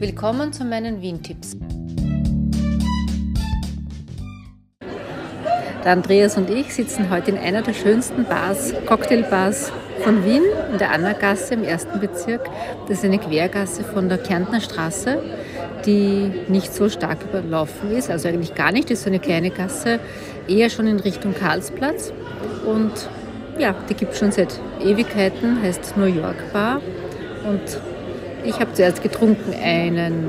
Willkommen zu meinen Wien-Tipps. Der Andreas und ich sitzen heute in einer der schönsten Bars, Cocktailbars von Wien, in der Annagasse im ersten Bezirk. Das ist eine Quergasse von der Kärntner Straße, die nicht so stark überlaufen ist, also eigentlich gar nicht, das ist so eine kleine Gasse, eher schon in Richtung Karlsplatz. Und ja, die gibt es schon seit Ewigkeiten, heißt New York Bar. Und ich habe zuerst getrunken einen,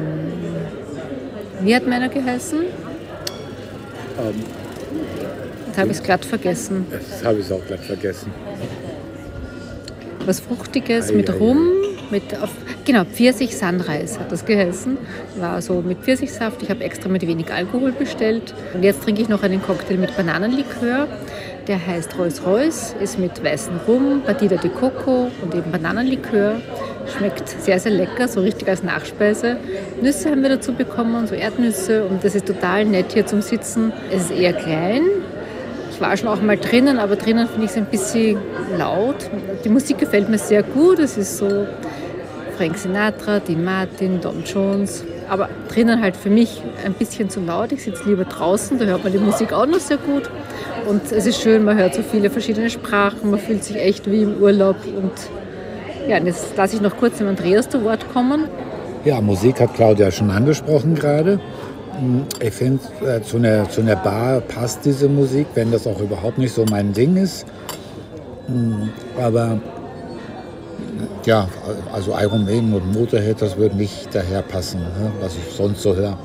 wie hat meiner geheißen? Ähm, Jetzt habe ich es glatt vergessen. das habe ich auch gleich vergessen. Was Fruchtiges Ei, mit ei, Rum, mit auf, genau, Pfirsich Sunrise hat das geheißen. War so mit Pfirsichsaft. Ich habe extra mit wenig Alkohol bestellt. Und jetzt trinke ich noch einen Cocktail mit Bananenlikör. Der heißt Rolls Royce, ist mit weißem Rum, Batida de Coco und eben Bananenlikör. Schmeckt sehr, sehr lecker, so richtig als Nachspeise. Nüsse haben wir dazu bekommen, so Erdnüsse. Und das ist total nett hier zum Sitzen. Es ist eher klein, ich war schon auch mal drinnen, aber drinnen finde ich es ein bisschen laut. Die Musik gefällt mir sehr gut. Es ist so Frank Sinatra, Dean Martin, Don Jones. Aber drinnen halt für mich ein bisschen zu laut. Ich sitze lieber draußen, da hört man die Musik auch noch sehr gut. Und es ist schön, man hört so viele verschiedene Sprachen, man fühlt sich echt wie im Urlaub. Und ja, jetzt lasse ich noch kurz dem Andreas zu Wort kommen. Ja, Musik hat Claudia schon angesprochen gerade. Ich finde, äh, zu, einer, zu einer Bar passt diese Musik, wenn das auch überhaupt nicht so mein Ding ist. Mm, Aber ja, also Iron Maiden und Motorhead, das würde nicht daher passen, ne, was ich sonst so höre.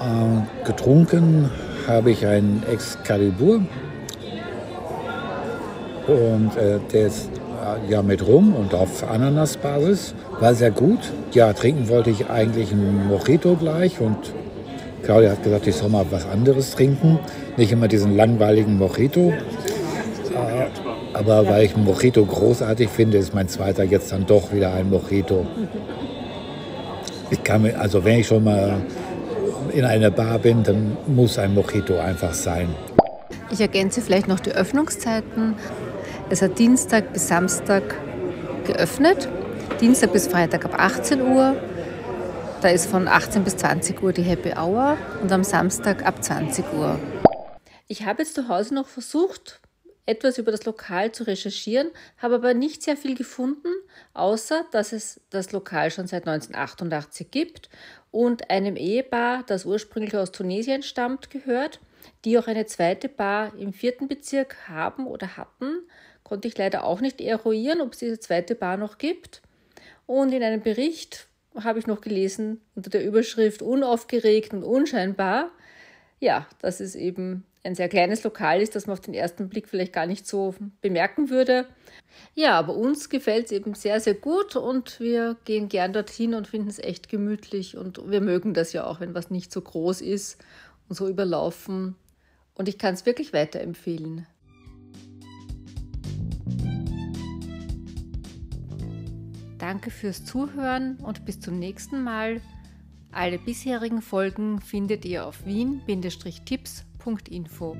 Äh, getrunken habe ich einen Excalibur und äh, der ist äh, ja mit Rum und auf Ananasbasis. War sehr gut. Ja, trinken wollte ich eigentlich einen Mojito gleich und Claudia hat gesagt, ich soll mal was anderes trinken. Nicht immer diesen langweiligen Mojito. Äh, aber weil ich Mojito großartig finde, ist mein zweiter jetzt dann doch wieder ein Mojito. Ich kann mir, also wenn ich schon mal in einer Bar bin, dann muss ein Mojito einfach sein. Ich ergänze vielleicht noch die Öffnungszeiten. Es hat Dienstag bis Samstag geöffnet. Dienstag bis Freitag ab 18 Uhr. Da ist von 18 bis 20 Uhr die Happy Hour und am Samstag ab 20 Uhr. Ich habe jetzt zu Hause noch versucht, etwas über das Lokal zu recherchieren, habe aber nicht sehr viel gefunden, außer dass es das Lokal schon seit 1988 gibt und einem Ehepaar, das ursprünglich aus Tunesien stammt, gehört, die auch eine zweite Bar im vierten Bezirk haben oder hatten. Konnte ich leider auch nicht eruieren, ob es diese zweite Bar noch gibt. Und in einem Bericht habe ich noch gelesen unter der Überschrift unaufgeregt und unscheinbar, ja, dass es eben ein sehr kleines Lokal ist, das man auf den ersten Blick vielleicht gar nicht so bemerken würde. Ja, aber uns gefällt es eben sehr, sehr gut und wir gehen gern dorthin und finden es echt gemütlich und wir mögen das ja auch, wenn was nicht so groß ist und so überlaufen. Und ich kann es wirklich weiterempfehlen. Danke fürs Zuhören und bis zum nächsten Mal. Alle bisherigen Folgen findet ihr auf wien-tipps.info.